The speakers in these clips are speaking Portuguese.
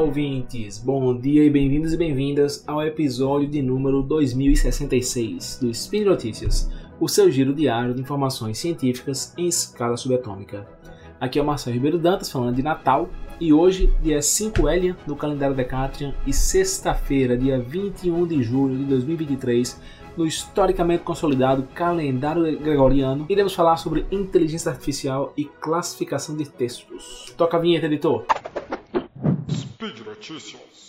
ouvintes! Bom dia e bem-vindos e bem-vindas ao episódio de número 2066 do Spin Notícias, o seu giro diário de informações científicas em escala subatômica. Aqui é o Marcelo Ribeiro Dantas falando de Natal e hoje, dia 5 Elian no calendário Decatrian e sexta-feira, dia 21 de julho de 2023, no historicamente consolidado calendário gregoriano, iremos falar sobre inteligência artificial e classificação de textos. Toca a vinheta, editor! Speed Notícias.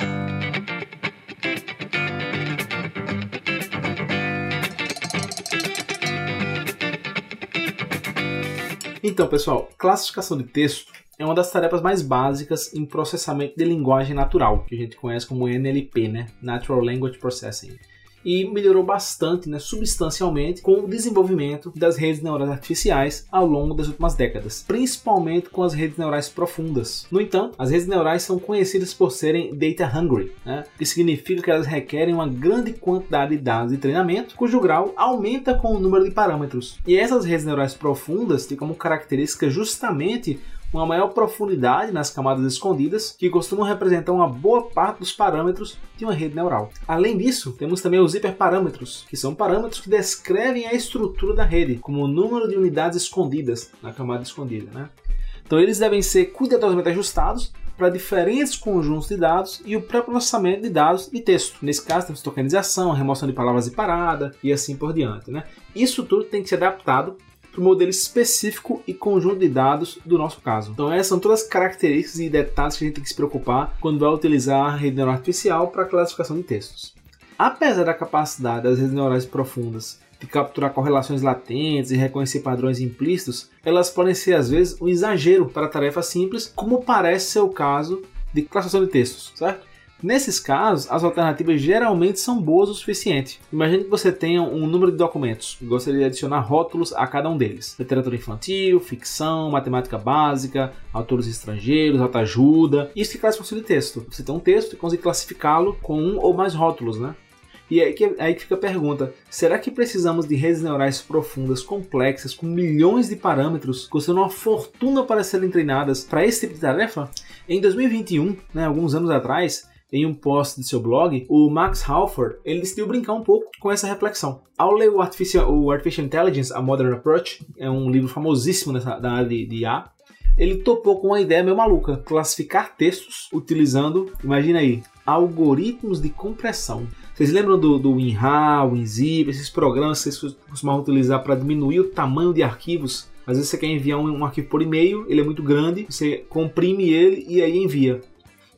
Então, pessoal, classificação de texto é uma das tarefas mais básicas em processamento de linguagem natural, que a gente conhece como NLP, né? Natural Language Processing e melhorou bastante, né, substancialmente, com o desenvolvimento das redes neurais artificiais ao longo das últimas décadas, principalmente com as redes neurais profundas. No entanto, as redes neurais são conhecidas por serem data hungry, né, que significa que elas requerem uma grande quantidade de dados de treinamento, cujo grau aumenta com o número de parâmetros. E essas redes neurais profundas têm como característica justamente uma maior profundidade nas camadas escondidas, que costumam representar uma boa parte dos parâmetros de uma rede neural. Além disso, temos também os hiperparâmetros, que são parâmetros que descrevem a estrutura da rede, como o número de unidades escondidas na camada escondida. Né? Então, eles devem ser cuidadosamente ajustados para diferentes conjuntos de dados e o pré-processamento de dados e texto. Nesse caso, temos tokenização, remoção de palavras de parada e assim por diante. Né? Isso tudo tem que ser adaptado para o modelo específico e conjunto de dados do nosso caso. Então essas são todas as características e detalhes que a gente tem que se preocupar quando vai utilizar a rede neural artificial para classificação de textos. Apesar da capacidade das redes neurais profundas de capturar correlações latentes e reconhecer padrões implícitos, elas podem ser às vezes um exagero para tarefas simples, como parece ser o caso de classificação de textos, certo? Nesses casos, as alternativas geralmente são boas o suficiente. Imagine que você tenha um número de documentos e gostaria de adicionar rótulos a cada um deles: literatura infantil, ficção, matemática básica, autores estrangeiros, autoajuda. Isso que classificação de texto. Você tem um texto e consegue classificá-lo com um ou mais rótulos, né? E aí que, aí que fica a pergunta: será que precisamos de redes neurais profundas, complexas, com milhões de parâmetros, custando uma fortuna para serem treinadas para esse tipo de tarefa? Em 2021, né, alguns anos atrás, em um post de seu blog, o Max Halford ele decidiu brincar um pouco com essa reflexão. Ao ler o Artificial, o Artificial Intelligence, A Modern Approach, é um livro famosíssimo nessa, da área de, de IA, ele topou com uma ideia meio maluca, classificar textos utilizando, imagina aí, algoritmos de compressão. Vocês lembram do, do WinRAR, WinZip, esses programas que vocês costumavam utilizar para diminuir o tamanho de arquivos? Às vezes você quer enviar um, um arquivo por e-mail, ele é muito grande, você comprime ele e aí envia.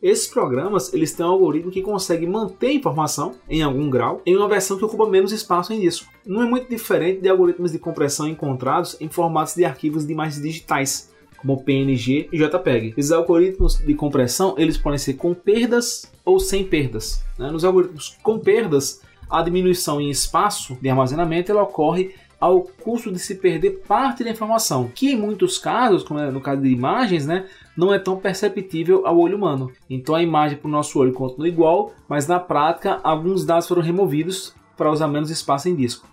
Esses programas eles têm um algoritmo que consegue manter a informação em algum grau em uma versão que ocupa menos espaço em disco. Não é muito diferente de algoritmos de compressão encontrados em formatos de arquivos de imagens digitais, como PNG e JPEG. Esses algoritmos de compressão eles podem ser com perdas ou sem perdas. Né? Nos algoritmos com perdas, a diminuição em espaço de armazenamento ela ocorre ao custo de se perder parte da informação, que em muitos casos, como é no caso de imagens, né, não é tão perceptível ao olho humano. Então a imagem para o nosso olho continua igual, mas na prática alguns dados foram removidos para usar menos espaço em disco.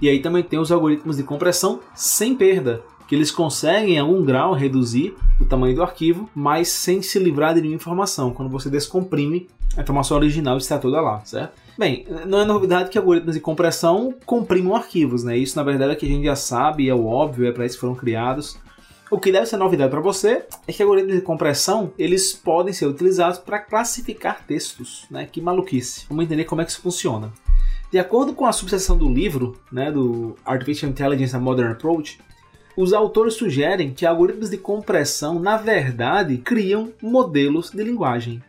E aí também tem os algoritmos de compressão sem perda, que eles conseguem em algum grau reduzir o tamanho do arquivo, mas sem se livrar de nenhuma informação. Quando você descomprime, a informação original está toda lá, certo? Bem, não é novidade que algoritmos de compressão comprimam arquivos, né? Isso na verdade é que a gente já sabe, é o óbvio, é para isso que foram criados. O que deve ser novidade para você é que algoritmos de compressão eles podem ser utilizados para classificar textos, né? Que maluquice. Vamos entender como é que isso funciona. De acordo com a subseção do livro, né, do Artificial Intelligence: A Modern Approach, os autores sugerem que algoritmos de compressão, na verdade, criam modelos de linguagem.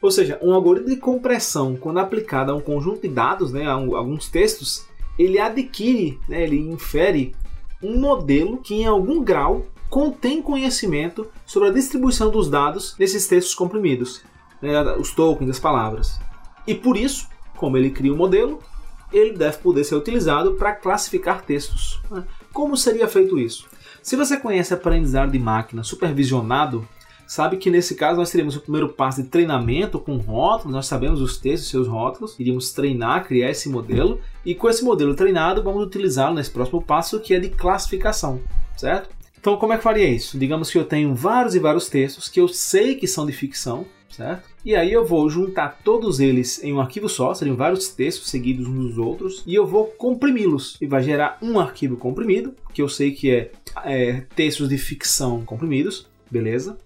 Ou seja, um algoritmo de compressão, quando aplicado a um conjunto de dados, né, a, um, alguns textos, ele adquire, né, ele infere um modelo que em algum grau contém conhecimento sobre a distribuição dos dados nesses textos comprimidos, né, os tokens, as palavras. E por isso, como ele cria um modelo, ele deve poder ser utilizado para classificar textos. Né? Como seria feito isso? Se você conhece aprendizado de máquina supervisionado, sabe que nesse caso nós teríamos o primeiro passo de treinamento com rótulos, nós sabemos os textos seus rótulos, iríamos treinar, criar esse modelo, e com esse modelo treinado vamos utilizá-lo nesse próximo passo que é de classificação, certo? Então, como é que faria isso? Digamos que eu tenho vários e vários textos que eu sei que são de ficção, certo? E aí eu vou juntar todos eles em um arquivo só, seriam vários textos seguidos uns dos outros, e eu vou comprimi-los. E vai gerar um arquivo comprimido, que eu sei que é, é textos de ficção comprimidos, beleza?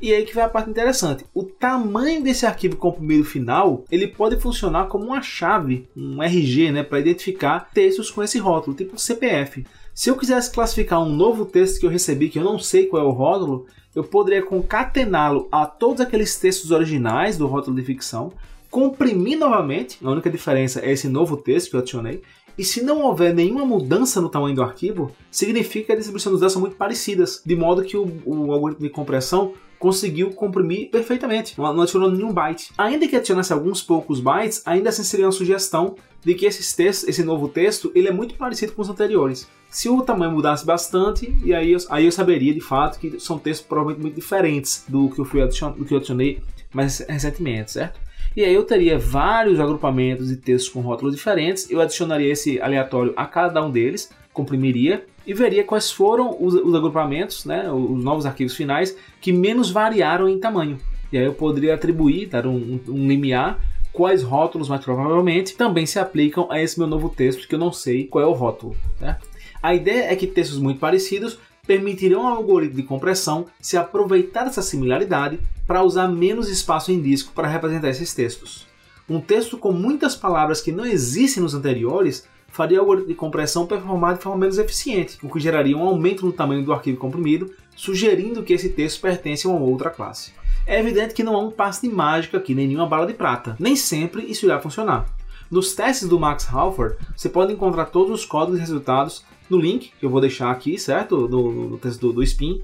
E aí que vai a parte interessante. O tamanho desse arquivo comprimido final, ele pode funcionar como uma chave, um RG, né, para identificar textos com esse rótulo, tipo CPF. Se eu quisesse classificar um novo texto que eu recebi que eu não sei qual é o rótulo, eu poderia concatená-lo a todos aqueles textos originais do rótulo de ficção, comprimir novamente, a única diferença é esse novo texto que eu adicionei, e se não houver nenhuma mudança no tamanho do arquivo, significa que as distribuições dados são muito parecidas, de modo que o, o algoritmo de compressão conseguiu comprimir perfeitamente, não adicionou nenhum byte. Ainda que adicionasse alguns poucos bytes, ainda assim seria uma sugestão de que esses textos, esse novo texto, ele é muito parecido com os anteriores. Se o tamanho mudasse bastante, e aí eu, aí eu saberia de fato que são textos provavelmente muito diferentes do que eu, fui adicion, do que eu adicionei mais recentemente, certo? E aí eu teria vários agrupamentos de textos com rótulos diferentes, eu adicionaria esse aleatório a cada um deles, comprimiria e veria quais foram os, os agrupamentos, né, os novos arquivos finais que menos variaram em tamanho. E aí eu poderia atribuir, dar um, um, limiar quais rótulos mais provavelmente também se aplicam a esse meu novo texto que eu não sei qual é o rótulo. Né? A ideia é que textos muito parecidos permitirão ao algoritmo de compressão se aproveitar dessa similaridade para usar menos espaço em disco para representar esses textos. Um texto com muitas palavras que não existem nos anteriores faria o algoritmo de compressão performar de forma menos eficiente, o que geraria um aumento no tamanho do arquivo comprimido, sugerindo que esse texto pertence a uma outra classe. É evidente que não há um passe de mágica aqui, nem nenhuma bala de prata. Nem sempre isso irá funcionar. Nos testes do Max Halford, você pode encontrar todos os códigos e resultados no link que eu vou deixar aqui, certo? No, no teste do, do Spin.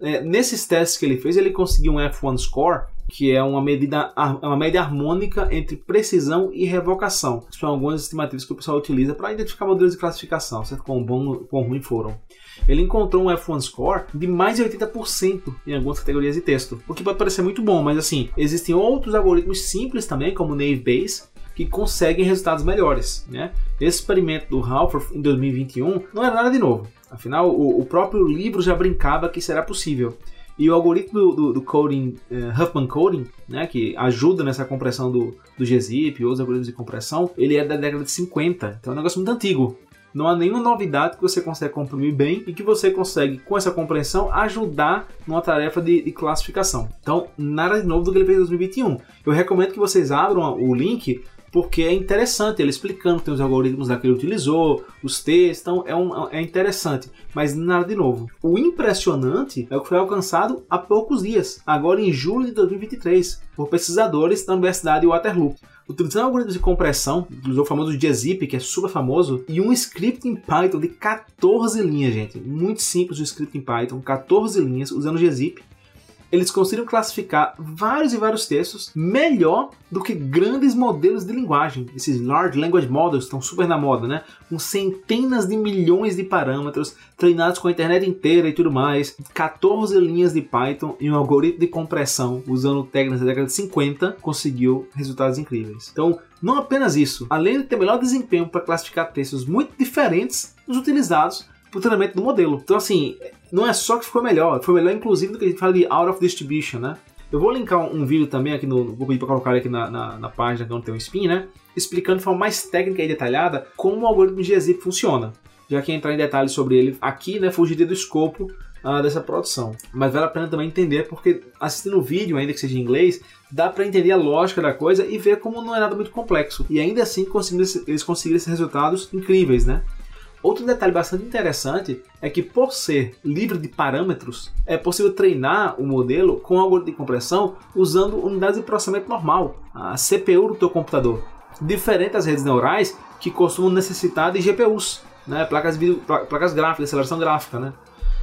É, nesses testes que ele fez, ele conseguiu um F1 score que é uma medida uma média harmônica entre precisão e revocação. São algumas estimativas que o pessoal utiliza para identificar modelos de classificação, certo? Quão bom quão ruim foram. Ele encontrou um F1 score de mais de 80% em algumas categorias de texto, o que pode parecer muito bom, mas assim, existem outros algoritmos simples também, como o Naive Bayes, que conseguem resultados melhores. Né? Esse experimento do Halford em 2021 não era nada de novo. Afinal, o, o próprio livro já brincava que será possível. E o algoritmo do, do, coding, uh, Huffman Coding, né, que ajuda nessa compressão do, do gzip e outros algoritmos de compressão, ele é da década de 50, então é um negócio muito antigo. Não há nenhuma novidade que você consegue comprimir bem e que você consegue, com essa compreensão, ajudar numa tarefa de, de classificação. Então, nada de novo do que ele fez em 2021. Eu recomendo que vocês abram o link porque é interessante ele explicando, tem os algoritmos que ele utilizou, os textos, então é, um, é interessante, mas nada de novo. O impressionante é o que foi alcançado há poucos dias, agora em julho de 2023, por pesquisadores da Universidade de Waterloo. Utilizando algoritmos de compressão, utilizou o famoso gzip, que é super famoso, e um script em Python de 14 linhas, gente. Muito simples o script em Python, 14 linhas, usando gzip eles conseguiram classificar vários e vários textos melhor do que grandes modelos de linguagem. Esses Large Language Models estão super na moda, né? Com centenas de milhões de parâmetros, treinados com a internet inteira e tudo mais. 14 linhas de Python e um algoritmo de compressão usando técnicas da década de 50 conseguiu resultados incríveis. Então, não apenas isso, além de ter melhor desempenho para classificar textos muito diferentes dos utilizados o treinamento do modelo. Então, assim, não é só que ficou melhor, foi melhor inclusive do que a gente fala de out of distribution, né? Eu vou linkar um, vídeo também aqui no. Vou pedir para colocar aqui na, na, na página onde tem um spin, né? Explicando de forma mais técnica e detalhada como o algoritmo gzip funciona. Já que entrar em detalhes sobre ele aqui, né, fugiria do escopo uh, dessa produção. Mas vale a pena também entender, porque assistindo o vídeo, ainda que seja em inglês, dá para entender a lógica da coisa e ver como não é nada muito complexo. E ainda assim eles conseguiram esses resultados incríveis, né? Outro detalhe bastante interessante é que, por ser livre de parâmetros, é possível treinar o modelo com algoritmo de compressão usando unidades de processamento normal, a CPU do teu computador, diferente das redes neurais que costumam necessitar de GPUs, né, placas, placas gráficas, aceleração gráfica, né,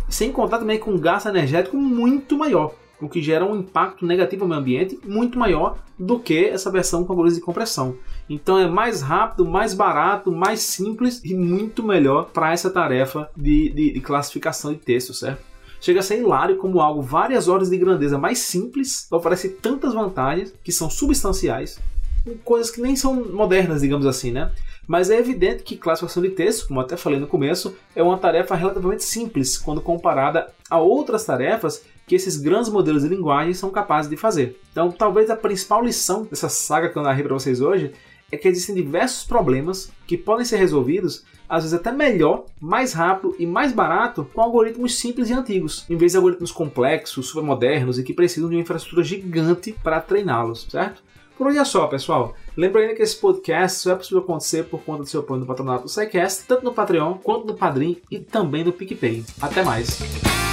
sem contar também com um gasto energético muito maior o que gera um impacto negativo ao meio ambiente muito maior do que essa versão com algoritmos de compressão. Então é mais rápido, mais barato, mais simples e muito melhor para essa tarefa de, de, de classificação de texto, certo? chega a ser hilário como algo várias ordens de grandeza mais simples oferece tantas vantagens que são substanciais, coisas que nem são modernas, digamos assim, né? Mas é evidente que classificação de texto, como até falei no começo, é uma tarefa relativamente simples quando comparada a outras tarefas que esses grandes modelos de linguagem são capazes de fazer. Então, talvez a principal lição dessa saga que eu narrei para vocês hoje é que existem diversos problemas que podem ser resolvidos, às vezes até melhor, mais rápido e mais barato com algoritmos simples e antigos, em vez de algoritmos complexos, supermodernos e que precisam de uma infraestrutura gigante para treiná-los, certo? Por hoje é só, pessoal. Lembrando que esse podcast só é possível acontecer por conta do seu apoio no patronato do SciCast, tanto no Patreon quanto no Padrim e também no PicPay. Até mais!